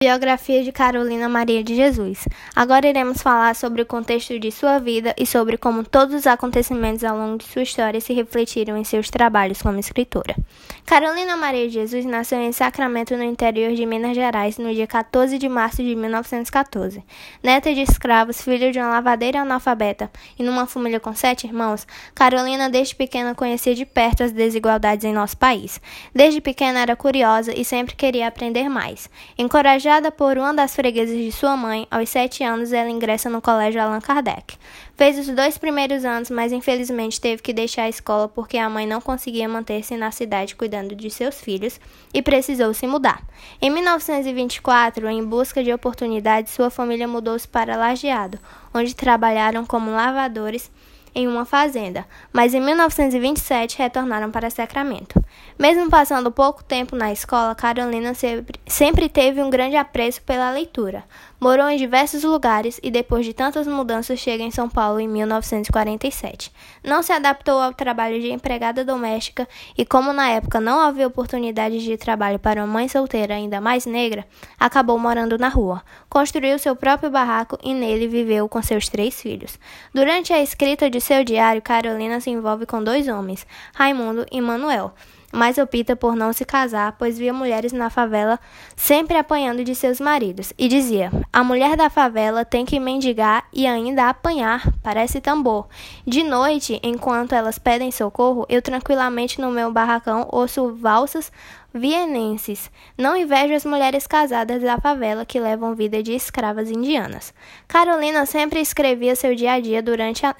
Biografia de Carolina Maria de Jesus. Agora iremos falar sobre o contexto de sua vida e sobre como todos os acontecimentos ao longo de sua história se refletiram em seus trabalhos como escritora. Carolina Maria de Jesus nasceu em Sacramento, no interior de Minas Gerais, no dia 14 de março de 1914. Neta de escravos, filha de uma lavadeira analfabeta e numa família com sete irmãos, Carolina desde pequena conhecia de perto as desigualdades em nosso país. Desde pequena era curiosa e sempre queria aprender mais. Encorajada Encorajada por uma das freguesas de sua mãe, aos sete anos ela ingressa no colégio Allan Kardec. Fez os dois primeiros anos, mas infelizmente teve que deixar a escola porque a mãe não conseguia manter-se na cidade cuidando de seus filhos e precisou se mudar. Em 1924, em busca de oportunidades, sua família mudou-se para Lajeado, onde trabalharam como lavadores em uma fazenda, mas em 1927 retornaram para Sacramento. Mesmo passando pouco tempo na escola, Carolina sempre, teve um grande apreço pela leitura. Morou em diversos lugares e, depois de tantas mudanças, chega em São Paulo em 1947. Não se adaptou ao trabalho de empregada doméstica e, como na época não havia oportunidades de trabalho para uma mãe solteira, ainda mais negra, acabou morando na rua. Construiu seu próprio barraco e nele viveu com seus três filhos. Durante a escrita de seu diário, Carolina se envolve com dois homens, Raimundo e Manuel mas opta por não se casar, pois via mulheres na favela sempre apanhando de seus maridos, e dizia: A mulher da favela tem que mendigar e ainda apanhar, parece tambor. De noite, enquanto elas pedem socorro, eu tranquilamente no meu barracão ouço valsas vienenses. Não invejo as mulheres casadas da favela que levam vida de escravas indianas. Carolina sempre escrevia seu dia a dia durante a